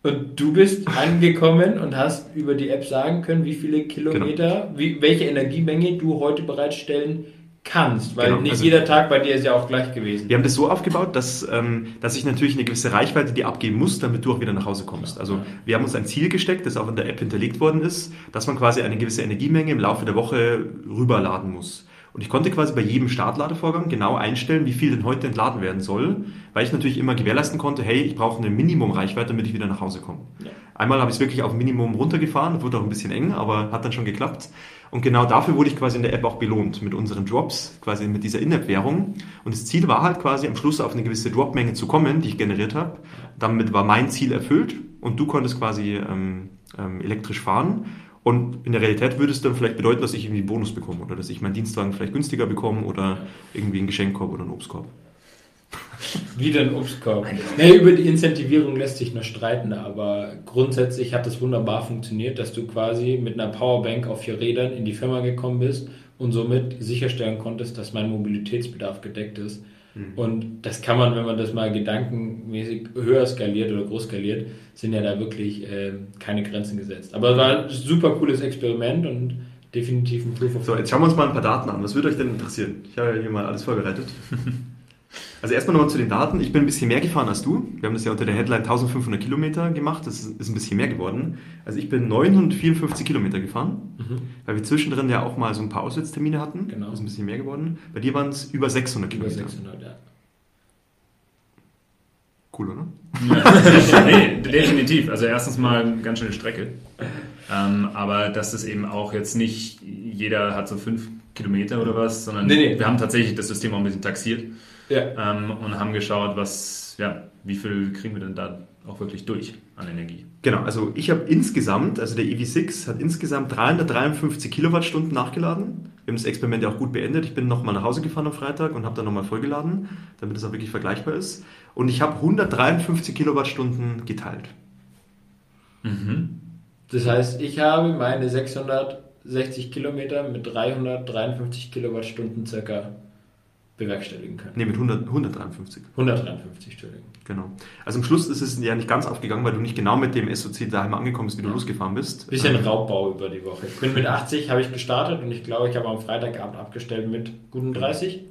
Und du bist angekommen und hast über die App sagen können, wie viele Kilometer, wie, welche Energiemenge du heute bereitstellen kannst. Weil Genau, nicht also- jeder Tag bei dir ist ja auch gleich gewesen. Wir haben das so aufgebaut, dass, ähm, dass ich natürlich eine gewisse Reichweite dir abgeben muss, damit du auch wieder nach Hause kommst. Also wir haben uns ein Ziel gesteckt, das auch in der App hinterlegt worden ist, dass man quasi eine gewisse Energiemenge im Laufe der Woche rüberladen muss. Und ich konnte quasi bei jedem Startladevorgang genau einstellen, wie viel denn heute entladen werden soll, weil ich natürlich immer gewährleisten konnte, hey, ich brauche eine Minimumreichweite, damit ich wieder nach Hause komme. Ja. Einmal habe ich es wirklich auf Minimum runtergefahren, wurde auch ein bisschen eng, aber hat dann schon geklappt. Und genau dafür wurde ich quasi in der App auch belohnt, mit unseren Drops, quasi mit dieser In-App-Währung. Und das Ziel war halt quasi am Schluss auf eine gewisse Drop-Menge zu kommen, die ich generiert habe. Damit war mein Ziel erfüllt und du konntest quasi ähm, ähm, elektrisch fahren. Und in der Realität würde es dann vielleicht bedeuten, dass ich irgendwie einen Bonus bekomme oder dass ich meinen Dienstwagen vielleicht günstiger bekomme oder irgendwie einen Geschenkkorb oder einen Obstkorb. Wieder ein Obstkorb. Nee, über die Incentivierung lässt sich noch streiten, aber grundsätzlich hat es wunderbar funktioniert, dass du quasi mit einer Powerbank auf vier Rädern in die Firma gekommen bist und somit sicherstellen konntest, dass mein Mobilitätsbedarf gedeckt ist. Mhm. Und das kann man, wenn man das mal gedankenmäßig höher skaliert oder groß skaliert, sind ja da wirklich äh, keine Grenzen gesetzt. Aber es war ein super cooles Experiment und definitiv ein Proof of So, jetzt schauen wir uns mal ein paar Daten an. Was würde euch denn interessieren? Ich habe ja hier mal alles vorbereitet. *laughs* Also erstmal nochmal zu den Daten. Ich bin ein bisschen mehr gefahren als du. Wir haben das ja unter der Headline 1500 Kilometer gemacht. Das ist ein bisschen mehr geworden. Also ich bin 954 Kilometer gefahren, mhm. weil wir zwischendrin ja auch mal so ein paar Auswärtstermine hatten. Genau. Das ist ein bisschen mehr geworden. Bei dir waren es über 600 über Kilometer. 600, ja. Cool, oder? Ja. *laughs* nee, definitiv. Also erstens mal eine ganz schöne Strecke. Ähm, aber das ist eben auch jetzt nicht, jeder hat so fünf Kilometer oder was, sondern nee, nee. wir haben tatsächlich das System auch ein bisschen taxiert ja. ähm, und haben geschaut, was, ja, wie viel kriegen wir denn da auch wirklich durch an Energie. Genau, also ich habe insgesamt, also der EV6 hat insgesamt 353 Kilowattstunden nachgeladen. Wir haben das Experiment ja auch gut beendet. Ich bin nochmal nach Hause gefahren am Freitag und habe dann nochmal vollgeladen, damit es auch wirklich vergleichbar ist. Und ich habe 153 Kilowattstunden geteilt. Mhm. Das heißt, ich habe meine 660 Kilometer mit 353 Kilowattstunden circa bewerkstelligen können. Nee, mit 100, 153. 153, Entschuldigung. Genau. Also am Schluss ist es ja nicht ganz aufgegangen, weil du nicht genau mit dem SOC daheim angekommen bist, wie du ja. losgefahren bist. Bisschen ähm, Raubbau über die Woche. Ich bin mit 80, habe ich gestartet und ich glaube, ich habe am Freitagabend abgestellt mit guten 30.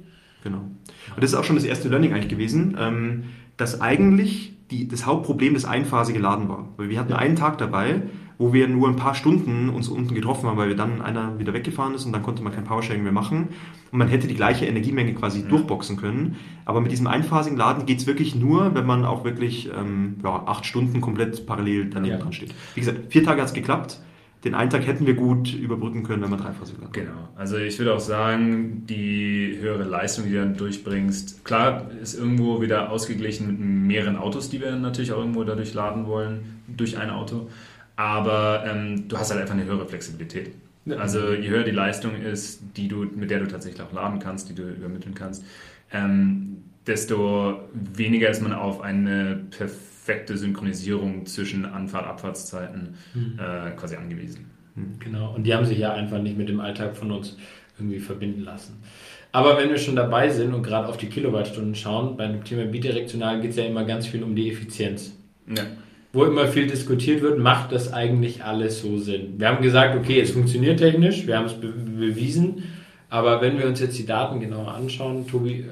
Genau. Und das ist auch schon das erste Learning eigentlich gewesen, ähm, dass eigentlich die, das Hauptproblem das einphasige Laden war. Weil wir hatten ja. einen Tag dabei, wo wir nur ein paar Stunden uns unten getroffen haben, weil wir dann einer wieder weggefahren ist und dann konnte man kein Powersharing mehr machen. Und man hätte die gleiche Energiemenge quasi ja. durchboxen können. Aber mit diesem einphasigen Laden geht es wirklich nur, wenn man auch wirklich ähm, ja, acht Stunden komplett parallel daneben ja. dran steht. Wie gesagt, vier Tage hat es geklappt. Den einen Tag hätten wir gut überbrücken können, wenn man dreiphasig laden. Genau. Also ich würde auch sagen, die höhere Leistung, die du dann durchbringst, klar, ist irgendwo wieder ausgeglichen mit mehreren Autos, die wir natürlich auch irgendwo dadurch laden wollen, durch ein Auto aber ähm, du hast halt einfach eine höhere Flexibilität. Ja. Also je höher die Leistung ist, die du, mit der du tatsächlich auch laden kannst, die du übermitteln kannst, ähm, desto weniger ist man auf eine perfekte Synchronisierung zwischen Anfahrt, Abfahrtszeiten mhm. äh, quasi angewiesen. Mhm. Genau, und die haben sich ja einfach nicht mit dem Alltag von uns irgendwie verbinden lassen. Aber wenn wir schon dabei sind und gerade auf die Kilowattstunden schauen, beim Thema bidirektional geht es ja immer ganz viel um die Effizienz. Ja wo immer viel diskutiert wird, macht das eigentlich alles so Sinn? Wir haben gesagt, okay, es funktioniert technisch, wir haben es be bewiesen, aber wenn wir uns jetzt die Daten genauer anschauen, Tobi,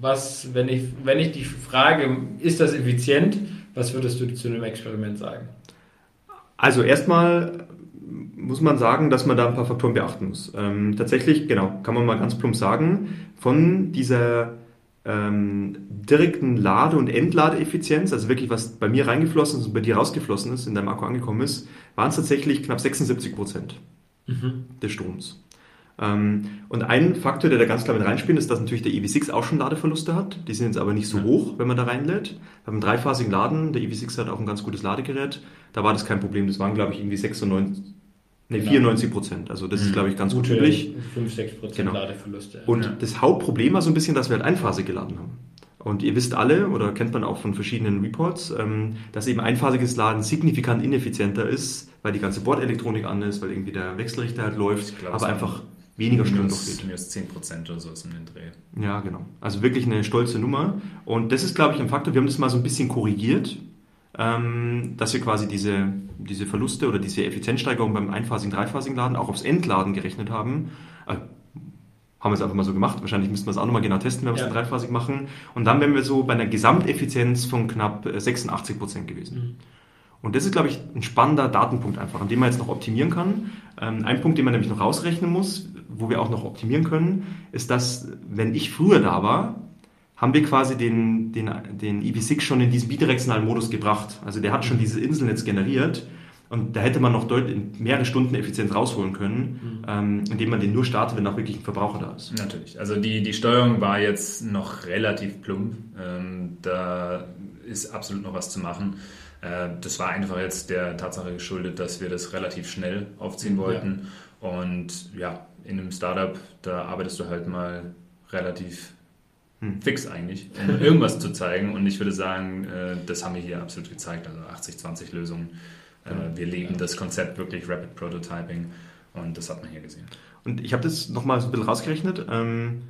was, wenn ich, wenn ich die frage, ist das effizient, was würdest du zu einem Experiment sagen? Also erstmal muss man sagen, dass man da ein paar Faktoren beachten muss. Ähm, tatsächlich, genau, kann man mal ganz plump sagen, von dieser ähm, direkten Lade- und Entladeeffizienz, also wirklich was bei mir reingeflossen ist und bei dir rausgeflossen ist, in deinem Akku angekommen ist, waren es tatsächlich knapp 76 Prozent mhm. des Stroms. Ähm, und ein Faktor, der da ganz klar mit reinspielt, ist, dass natürlich der EV6 auch schon Ladeverluste hat. Die sind jetzt aber nicht so ja. hoch, wenn man da reinlädt. Beim dreiphasigen Laden, der EV6 hat auch ein ganz gutes Ladegerät, da war das kein Problem. Das waren, glaube ich, irgendwie 96, Nee, genau. 94 Prozent. Also das ist, mhm. glaube ich, ganz Gute gut üblich. 5, 6 Prozent genau. Ladeverluste. Und ja. das Hauptproblem war so ein bisschen, dass wir halt einphasig geladen haben. Und ihr wisst alle, oder kennt man auch von verschiedenen Reports, ähm, dass eben einphasiges Laden signifikant ineffizienter ist, weil die ganze Bordelektronik an ist, weil irgendwie der Wechselrichter halt läuft, glaube, aber einfach weniger Strom durchgeht. Minus 10 Prozent oder so ist in den Dreh. Ja, genau. Also wirklich eine stolze Nummer. Und das ist, glaube ich, ein Faktor. Wir haben das mal so ein bisschen korrigiert dass wir quasi diese, diese Verluste oder diese Effizienzsteigerung beim einphasigen, dreiphasigen Laden auch aufs Entladen gerechnet haben. Äh, haben wir es einfach mal so gemacht. Wahrscheinlich müssten wir es auch nochmal genau testen, wenn wir es ja. dreiphasig machen. Und dann wären wir so bei einer Gesamteffizienz von knapp 86 äh, Prozent gewesen. Mhm. Und das ist, glaube ich, ein spannender Datenpunkt einfach, an dem man jetzt noch optimieren kann. Ähm, ein Punkt, den man nämlich noch rausrechnen muss, wo wir auch noch optimieren können, ist, dass, wenn ich früher da war, haben wir quasi den, den, den EV6 schon in diesen bidirektionalen Modus gebracht. Also der hat schon dieses Inselnetz generiert und da hätte man noch deutlich mehrere Stunden Effizienz rausholen können, mhm. ähm, indem man den nur startet, wenn auch wirklich ein Verbraucher da ist. Natürlich. Also die, die Steuerung war jetzt noch relativ plump. Ähm, da ist absolut noch was zu machen. Äh, das war einfach jetzt der Tatsache geschuldet, dass wir das relativ schnell aufziehen wollten. Ja. Und ja, in einem Startup, da arbeitest du halt mal relativ hm. fix eigentlich, um irgendwas zu zeigen. Und ich würde sagen, äh, das haben wir hier absolut gezeigt. Also 80-20 Lösungen. Äh, wir leben das Konzept wirklich Rapid Prototyping und das hat man hier gesehen. Und ich habe das nochmal so ein bisschen rausgerechnet, ähm,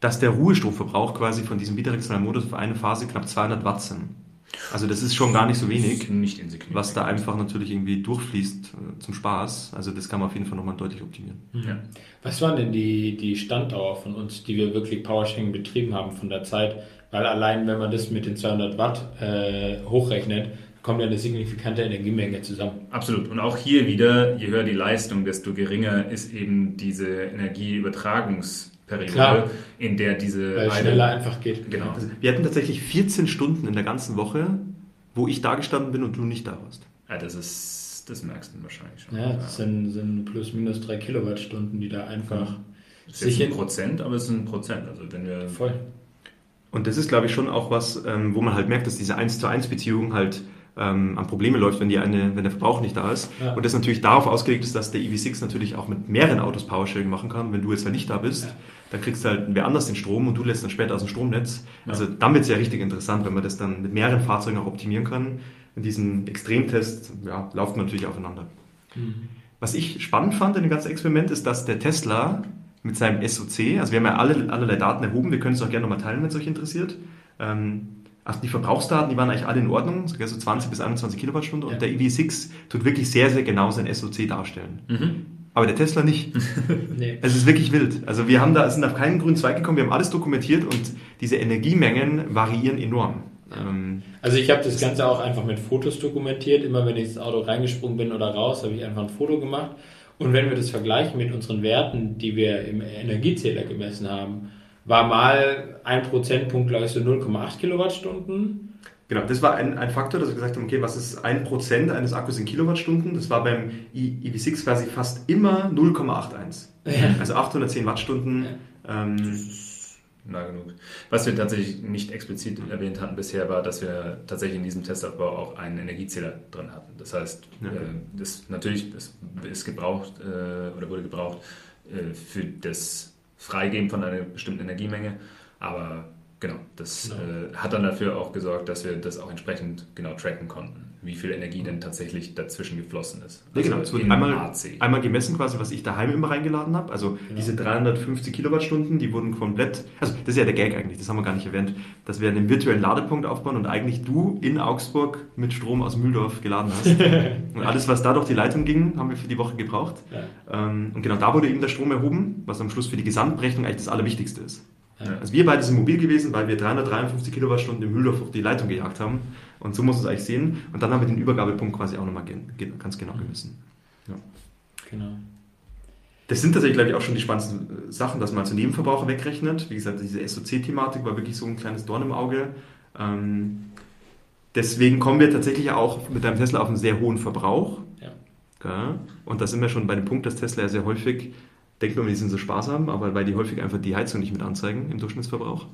dass der Ruhestromverbrauch quasi von diesem bidirektionalen Modus auf eine Phase knapp 200 Watt sind. Also das ist schon gar nicht so wenig, nicht was da einfach natürlich irgendwie durchfließt äh, zum Spaß. Also das kann man auf jeden Fall nochmal deutlich optimieren. Ja. Was waren denn die, die Standdauer von uns, die wir wirklich Powersharing betrieben haben von der Zeit? Weil allein, wenn man das mit den 200 Watt äh, hochrechnet, kommt ja eine signifikante Energiemenge zusammen. Absolut. Und auch hier wieder, je höher die Leistung, desto geringer ist eben diese Energieübertragungsperiode, Klar. in der diese... Weil es schneller einfach geht. Genau. Also wir hatten tatsächlich 14 Stunden in der ganzen Woche, wo ich da gestanden bin und du nicht da warst. Ja, das ist, das merkst du wahrscheinlich schon. Ja, das sind, sind plus minus drei Kilowattstunden, die da einfach... Das ist ein Prozent, aber es ist ein Prozent. Also wenn wir... Voll. Und das ist, glaube ich, schon auch was, ähm, wo man halt merkt, dass diese 1 zu 1 Beziehung halt ähm, an Probleme läuft, wenn, die eine, wenn der Verbrauch nicht da ist. Ja. Und das natürlich darauf ausgelegt ist, dass der EV6 natürlich auch mit mehreren Autos Powersharing machen kann. Wenn du jetzt halt nicht da bist, ja. Dann kriegst du halt wer anders den Strom und du lässt dann später aus dem Stromnetz. Ja. Also dann wird es ja richtig interessant, wenn man das dann mit mehreren Fahrzeugen auch optimieren kann. In diesem Extremtest ja, laufen natürlich aufeinander. Mhm. Was ich spannend fand in dem ganzen Experiment ist, dass der Tesla mit seinem SOC, also wir haben ja alle, allerlei Daten erhoben, wir können es auch gerne nochmal teilen, wenn es euch interessiert. Ähm, also die Verbrauchsdaten, die waren eigentlich alle in Ordnung, so 20 bis 21 Kilowattstunden. Ja. Und der EV6 tut wirklich sehr, sehr genau sein SOC darstellen. Mhm. Aber der Tesla nicht. *laughs* nee. Es ist wirklich wild. Also wir haben da, sind auf keinen grünen Zweig gekommen, wir haben alles dokumentiert und diese Energiemengen variieren enorm. Ähm, also ich habe das Ganze auch einfach mit Fotos dokumentiert. Immer wenn ich ins Auto reingesprungen bin oder raus, habe ich einfach ein Foto gemacht. Und wenn wir das vergleichen mit unseren Werten, die wir im Energiezähler gemessen haben, war mal ein Prozentpunkt, glaube ich, so 0,8 Kilowattstunden. Genau, das war ein, ein Faktor, dass wir gesagt haben, okay, was ist ein Prozent eines Akkus in Kilowattstunden? Das war beim EV6 quasi fast immer 0,81. Ja. Also 810 Wattstunden. Ja. Ähm, nah genug. Was wir tatsächlich nicht explizit erwähnt hatten bisher, war, dass wir tatsächlich in diesem Testaufbau auch einen Energiezähler drin hatten. Das heißt, ja. äh, das natürlich das ist gebraucht äh, oder wurde gebraucht äh, für das Freigeben von einer bestimmten Energiemenge. Aber genau, das genau. Äh, hat dann dafür auch gesorgt, dass wir das auch entsprechend genau tracken konnten, wie viel Energie denn tatsächlich dazwischen geflossen ist. Also ja, genau, es wurde einmal, einmal gemessen quasi, was ich daheim immer reingeladen habe. Also genau. diese 350 Kilowattstunden, die wurden komplett, also das ist ja der Gag eigentlich, das haben wir gar nicht erwähnt, dass wir einen virtuellen Ladepunkt aufbauen und eigentlich du in Augsburg mit Strom aus Mühldorf geladen hast. *laughs* und alles, was da durch die Leitung ging, haben wir für die Woche gebraucht. Ja. Ähm, und genau da wurde eben der Strom erhoben, was am Schluss für die Gesamtberechnung eigentlich das Allerwichtigste ist. Ja. Also wir beide sind mobil gewesen, weil wir 353 Kilowattstunden im Mühldorf auf die Leitung gejagt haben. Und so muss es eigentlich sehen. Und dann haben wir den Übergabepunkt quasi auch nochmal ganz genau gemessen. Ja. Genau. Das sind tatsächlich, glaube ich, auch schon die spannendsten Sachen, dass man als Nebenverbraucher wegrechnet. Wie gesagt, diese SOC-Thematik war wirklich so ein kleines Dorn im Auge. Ähm, deswegen kommen wir tatsächlich auch mit deinem Tesla auf einen sehr hohen Verbrauch. Ja. Und da sind wir schon bei dem Punkt, dass Tesla ja sehr häufig denkt man, die sind so sparsam, aber weil die häufig einfach die Heizung nicht mit anzeigen im Durchschnittsverbrauch.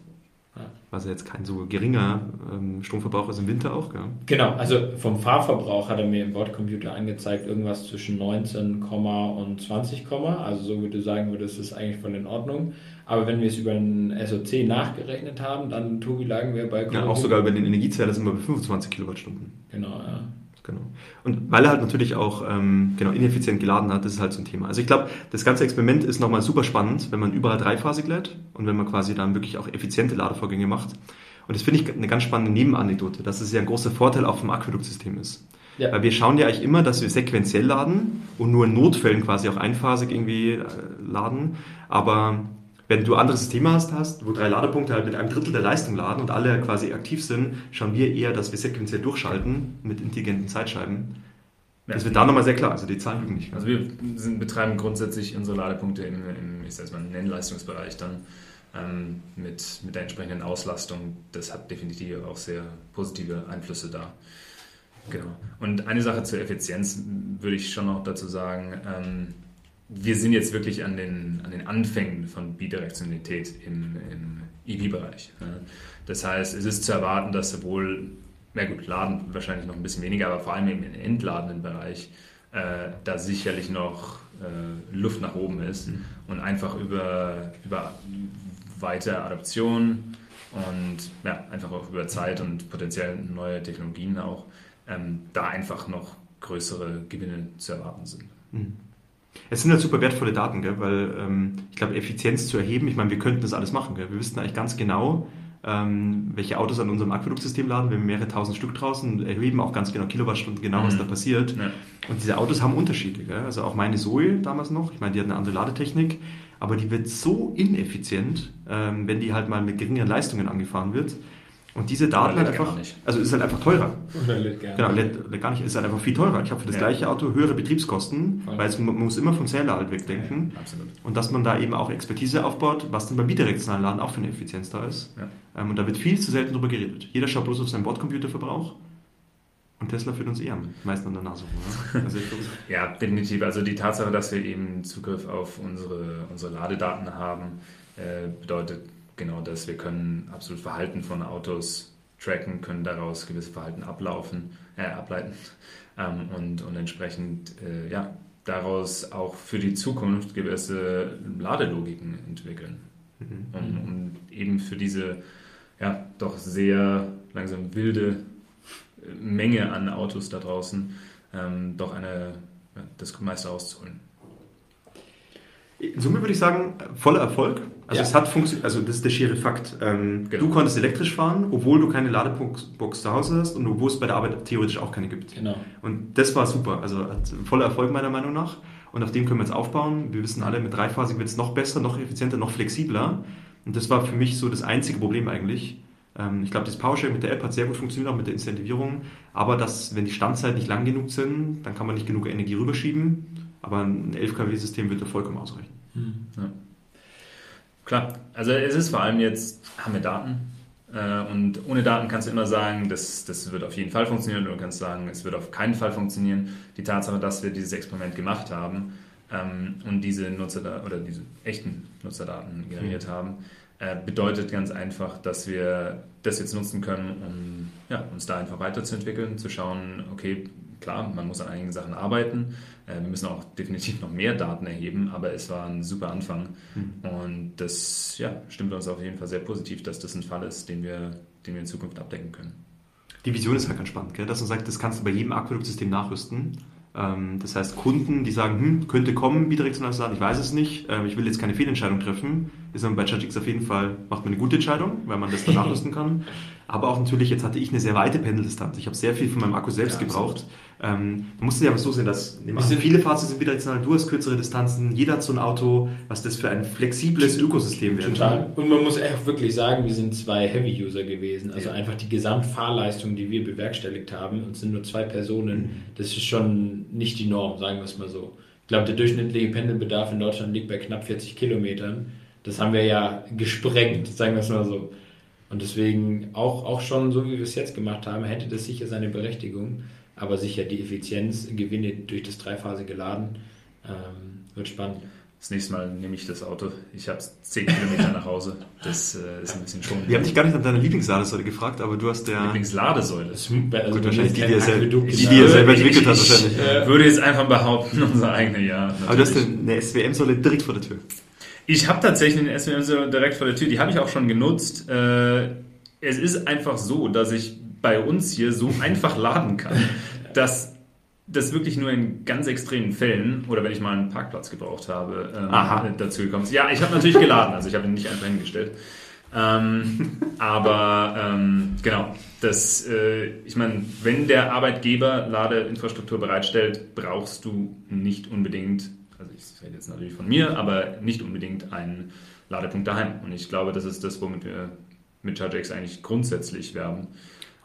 Was ja jetzt kein so geringer ähm, Stromverbrauch ist im Winter auch, gell? Genau, also vom Fahrverbrauch hat er mir im Bordcomputer angezeigt, irgendwas zwischen 19, und 20, also so wie du sagen würdest, ist eigentlich voll in Ordnung. Aber wenn wir es über einen SOC nachgerechnet haben, dann, Tobi, lagen wir bei... Ja, auch sogar über den Energiezähler sind wir bei 25 Kilowattstunden. Genau, ja. Genau. Und weil er halt natürlich auch ähm, genau, ineffizient geladen hat, das ist halt so ein Thema. Also ich glaube, das ganze Experiment ist nochmal super spannend, wenn man überall dreiphasig lädt und wenn man quasi dann wirklich auch effiziente Ladevorgänge macht. Und das finde ich eine ganz spannende Nebenanekdote, dass es ja ein großer Vorteil auch vom Aquäduktsystem ist. Ja. Weil wir schauen ja eigentlich immer, dass wir sequenziell laden und nur in Notfällen quasi auch einphasig irgendwie äh, laden. Aber wenn du andere Systeme hast, hast, wo drei Ladepunkte halt mit einem Drittel der Leistung laden und alle quasi aktiv sind, schauen wir eher, dass wir sequenziell durchschalten mit intelligenten Zeitscheiben. Das wird da nochmal sehr klar, also die Zahlen lügen nicht. Also wir sind, betreiben grundsätzlich unsere Ladepunkte im, im ich sag mal, Nennleistungsbereich dann ähm, mit, mit der entsprechenden Auslastung. Das hat definitiv auch sehr positive Einflüsse da. Genau. Und eine Sache zur Effizienz würde ich schon noch dazu sagen. Ähm, wir sind jetzt wirklich an den, an den Anfängen von Bidirektionalität im, im EV-Bereich. Das heißt, es ist zu erwarten, dass sowohl, na gut, Laden wahrscheinlich noch ein bisschen weniger, aber vor allem im entladenden Bereich äh, da sicherlich noch äh, Luft nach oben ist mhm. und einfach über, über weitere Adaption und ja, einfach auch über Zeit und potenziell neue Technologien auch, ähm, da einfach noch größere Gewinne zu erwarten sind. Mhm. Es sind halt super wertvolle Daten, gell? weil ähm, ich glaube, Effizienz zu erheben, ich meine, wir könnten das alles machen. Gell? Wir wüssten eigentlich ganz genau, ähm, welche Autos an unserem Aquäduktsystem laden. Wir haben mehrere tausend Stück draußen, erheben auch ganz genau Kilowattstunden, genau, was mhm. da passiert. Ja. Und diese Autos haben Unterschiede. Gell? Also auch meine Zoe damals noch, ich meine, die hat eine andere Ladetechnik, aber die wird so ineffizient, ähm, wenn die halt mal mit geringeren Leistungen angefahren wird. Und diese Daten halt einfach, also ist halt einfach teurer. Oder lädt gar genau, lädt, lädt gar nicht, ist halt einfach viel teurer. Ich habe für das ja. gleiche Auto höhere Betriebskosten, Voll. weil es, man muss immer vom Zähler halt wegdenken. Ja, absolut. Und dass man da eben auch Expertise aufbaut, was dann beim bidirektionalen Laden auch für eine Effizienz da ist. Ja. Ähm, und da wird viel zu selten drüber geredet. Jeder schaut bloß auf seinen Bordcomputerverbrauch. Und Tesla führt uns eher am meisten an der Nase rum. *laughs* Also ja, definitiv. Also die Tatsache, dass wir eben Zugriff auf unsere, unsere Ladedaten haben, äh, bedeutet genau das. Wir können absolut Verhalten von Autos tracken, können daraus gewisse Verhalten ablaufen, äh, ableiten *laughs* ähm, und, und entsprechend äh, ja, daraus auch für die Zukunft gewisse Ladelogiken entwickeln, mhm. um, um, eben für diese ja, doch sehr langsam wilde äh, Menge an Autos da draußen ähm, doch eine, das meiste rauszuholen. In Summe würde ich sagen, voller Erfolg. Also ja. es hat funktioniert, also das ist der schiere Fakt. Ähm, genau. Du konntest elektrisch fahren, obwohl du keine Ladebox zu Hause hast und obwohl es bei der Arbeit theoretisch auch keine gibt. Genau. Und das war super. Also hat voller Erfolg meiner Meinung nach. Und auf dem können wir jetzt aufbauen. Wir wissen alle, mit dreiphasig wird es noch besser, noch effizienter, noch flexibler. Und das war für mich so das einzige Problem eigentlich. Ähm, ich glaube, das PowerShare mit der App hat sehr gut funktioniert, auch mit der Incentivierung. Aber dass, wenn die Standzeiten nicht lang genug sind, dann kann man nicht genug Energie rüberschieben. Aber ein 11 kW-System wird da vollkommen ausreichen. Hm. Ja. Klar, also es ist vor allem jetzt, haben wir Daten. Äh, und ohne Daten kannst du immer sagen, das, das wird auf jeden Fall funktionieren oder du kannst sagen, es wird auf keinen Fall funktionieren. Die Tatsache, dass wir dieses Experiment gemacht haben ähm, und diese Nutzerdaten oder diese echten Nutzerdaten generiert mhm. haben, äh, bedeutet ganz einfach, dass wir das jetzt nutzen können, um ja, uns da einfach weiterzuentwickeln, zu schauen, okay, klar, man muss an einigen Sachen arbeiten. Äh, wir müssen auch definitiv noch mehr Daten erheben, aber es war ein super Anfang. Mhm. Und das ja, stimmt uns auf jeden Fall sehr positiv, dass das ein Fall ist, den wir, den wir in Zukunft abdecken können. Die Vision ist halt ganz spannend, gell? dass man sagt, das kannst du bei jedem Aquäduktsystem nachrüsten. Ähm, das heißt, Kunden, die sagen, hm, könnte kommen, bidirektionales Laden, ich weiß es nicht, ähm, ich will jetzt keine Fehlentscheidung treffen, ist man bei ChargeX auf jeden Fall, macht man eine gute Entscheidung, weil man das dann nachrüsten kann. Aber auch natürlich, jetzt hatte ich eine sehr weite Pendeldistanz. Ich habe sehr viel von meinem Akku selbst ja, gebraucht. Ähm, man muss sich aber so sehen, dass also viele Fahrzeuge sind bidirektional, du hast kürzere Distanzen, jeder hat so ein Auto, was das für ein flexibles Ökosystem wäre. Total. Und man muss echt wirklich sagen, wir sind zwei Heavy-User gewesen. Also ja. einfach die Gesamtfahrleistung, die wir bewerkstelligt haben, und sind nur zwei Personen, mhm. das ist schon nicht die Norm, sagen wir es mal so. Ich glaube, der durchschnittliche Pendelbedarf in Deutschland liegt bei knapp 40 Kilometern. Das haben wir ja gesprengt, sagen wir es mal so. Und deswegen auch, auch schon so, wie wir es jetzt gemacht haben, hätte das sicher seine Berechtigung aber sicher die Effizienzgewinne durch das dreiphasige Laden ähm, wird spannend. Das nächste Mal nehme ich das Auto. Ich habe 10 Kilometer nach Hause. Das äh, ist ein bisschen schon. Wir haben dich gar nicht nach deiner Lieblingsladesäule gefragt, aber du hast der. Lieblingsladesäule. Also Gut, wahrscheinlich die, die, er selber, die, die er selber entwickelt hat, wahrscheinlich. Ich äh, würde jetzt einfach behaupten, *laughs* unsere eigene, ja. Natürlich. Aber du hast eine SWM-Säule direkt vor der Tür. Ich habe tatsächlich eine SWM-Säule direkt vor der Tür. Die habe ich auch schon genutzt. Äh, es ist einfach so, dass ich bei uns hier so *laughs* einfach laden kann, dass das wirklich nur in ganz extremen Fällen oder wenn ich mal einen Parkplatz gebraucht habe, ähm, dazu gekommen ist. Ja, ich habe natürlich geladen, also ich habe ihn nicht einfach hingestellt. Ähm, aber ähm, genau, das, äh, ich meine, wenn der Arbeitgeber Ladeinfrastruktur bereitstellt, brauchst du nicht unbedingt, also ich rede jetzt natürlich von mir, aber nicht unbedingt einen Ladepunkt daheim. Und ich glaube, das ist das, womit wir mit ChargeX eigentlich grundsätzlich werben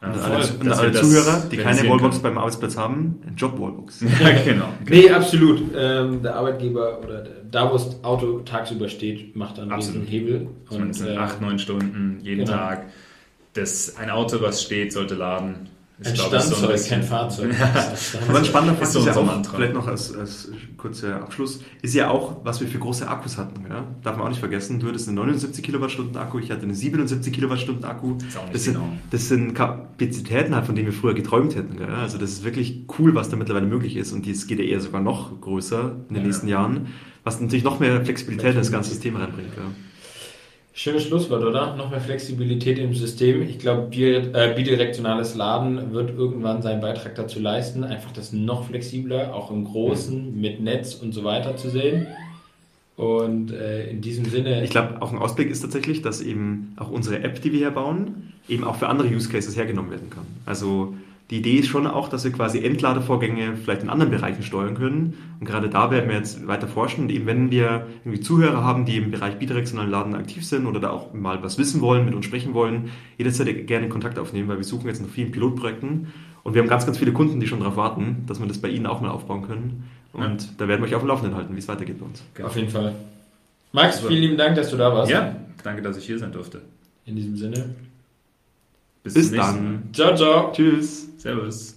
Und Äh, alle, dass und alle das Zuhörer, die keine Wallbox können. beim Arbeitsplatz haben, Job-Wallbox. *laughs* Ja, genau. *laughs* Nee, absolut. Ähm, der Arbeitgeber oder der, da, wo das Auto tagsüber steht, macht dann Absolut. diesen Hebel. Und es sind äh, acht, neun Stunden jeden genau. Tag. Das, ein Auto, was steht, sollte laden. Ist, ein so Standzeug, bisschen- kein Fahrzeug. *laughs* Aber ein spannender Fakt Ist so ist ja auch, vielleicht noch als, als kurzer Abschluss, ist ja auch, was wir für große Akkus hatten. Ja? Darf man auch nicht vergessen, du hattest einen 79 Kilowattstunden Akku, ich hatte einen 77 Kilowattstunden Akku. Ist auch nicht Das sind, enorm. das sind Kapazitäten, halt, von denen wir früher geträumt hätten. Gell? Also das ist wirklich cool, was da mittlerweile möglich ist und es geht ja eher sogar noch größer in den Ja. nächsten Jahren, was natürlich noch mehr Flexibilität in das ganze System reinbringt. Gell? Schönes Schlusswort, oder? Noch mehr Flexibilität im System. Ich glaube, äh, bidirektionales Laden wird irgendwann seinen Beitrag dazu leisten, einfach das noch flexibler, auch im Großen, mit Netz und so weiter zu sehen. Und äh, in diesem Sinne. Ich glaube, auch ein Ausblick ist tatsächlich, dass eben auch unsere App, die wir hier bauen, eben auch für andere Use Cases hergenommen werden kann. Also die Idee ist schon auch, dass wir quasi Entladevorgänge vielleicht in anderen Bereichen steuern können. Und gerade da werden wir jetzt weiter forschen. Und eben wenn wir irgendwie Zuhörer haben, die im Bereich bidirektionalen Laden aktiv sind oder da auch mal was wissen wollen, mit uns sprechen wollen, jederzeit gerne Kontakt aufnehmen, weil wir suchen jetzt nach vielen Pilotprojekten. Und wir haben ganz, ganz viele Kunden, die schon darauf warten, dass wir das bei ihnen auch mal aufbauen können. Und da werden wir euch auf dem Laufenden halten, wie es weitergeht bei uns. auf jeden Fall. Max, Super. vielen lieben Dank, dass du da warst. Ja, danke, dass ich hier sein durfte. In diesem Sinne. Bis zum nächsten dann. Mal. Ciao, ciao. Tschüss. Servus.